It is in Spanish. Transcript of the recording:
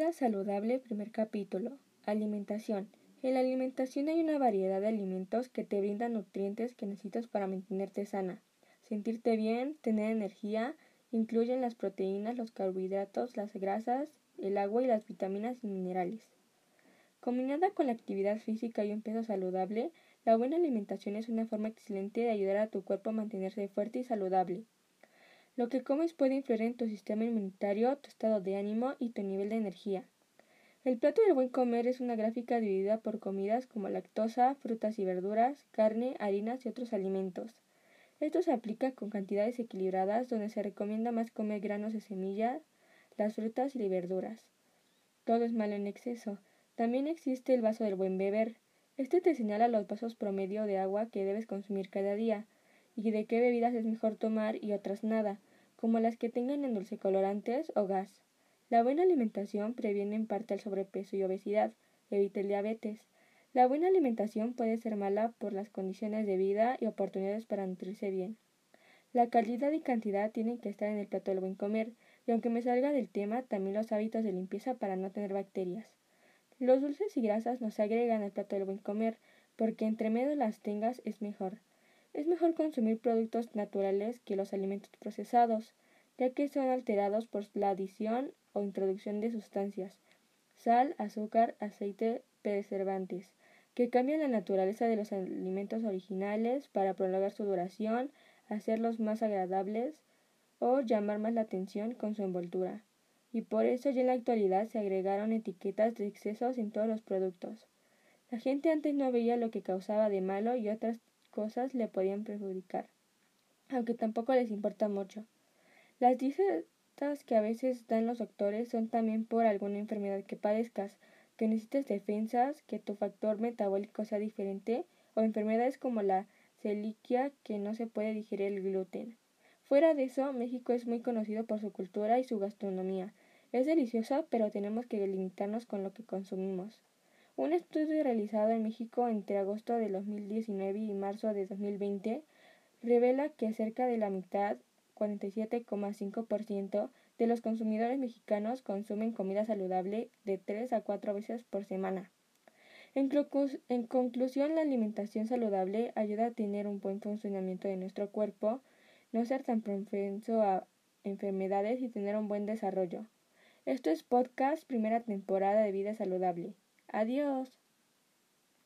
Vida saludable, primer capítulo. Alimentación. En la alimentación hay una variedad de alimentos que te brindan nutrientes que necesitas para mantenerte sana, sentirte bien, tener energía, incluyen las proteínas, los carbohidratos, las grasas, el agua y las vitaminas y minerales. Combinada con la actividad física y un peso saludable, la buena alimentación es una forma excelente de ayudar a tu cuerpo a mantenerse fuerte y saludable. Lo que comes puede influir en tu sistema inmunitario, tu estado de ánimo y tu nivel de energía. El plato del buen comer es una gráfica dividida por comidas como lactosa, frutas y verduras, carne, harinas y otros alimentos. Esto se aplica con cantidades equilibradas donde se recomienda más comer granos de semillas, las frutas y verduras. Todo es malo en exceso. También existe el vaso del buen beber. Este te señala los vasos promedio de agua que debes consumir cada día y de qué bebidas es mejor tomar y otras nada, como las que tengan endulcecolorantes o gas. La buena alimentación previene en parte el sobrepeso y obesidad, evita el diabetes. La buena alimentación puede ser mala por las condiciones de vida y oportunidades para nutrirse bien. La calidad y cantidad tienen que estar en el plato del buen comer, y aunque me salga del tema, también los hábitos de limpieza para no tener bacterias. Los dulces y grasas no se agregan al plato del buen comer, porque entre medio las tengas es mejor. Es mejor consumir productos naturales que los alimentos procesados, ya que son alterados por la adición o introducción de sustancias, sal, azúcar, aceite, preservantes, que cambian la naturaleza de los alimentos originales para prolongar su duración, hacerlos más agradables o llamar más la atención con su envoltura. Y por eso ya en la actualidad se agregaron etiquetas de excesos en todos los productos. La gente antes no veía lo que causaba de malo y otras cosas le podían perjudicar, aunque tampoco les importa mucho. Las dietas que a veces dan los doctores son también por alguna enfermedad que padezcas, que necesites defensas, que tu factor metabólico sea diferente, o enfermedades como la celiquia que no se puede digerir el gluten. Fuera de eso, México es muy conocido por su cultura y su gastronomía. Es deliciosa, pero tenemos que limitarnos con lo que consumimos. Un estudio realizado en México entre agosto de 2019 y marzo de 2020 revela que cerca de la mitad, 47,5% de los consumidores mexicanos consumen comida saludable de 3 a 4 veces por semana. En, en conclusión, la alimentación saludable ayuda a tener un buen funcionamiento de nuestro cuerpo, no ser tan propenso a enfermedades y tener un buen desarrollo. Esto es podcast primera temporada de vida saludable. Adiós.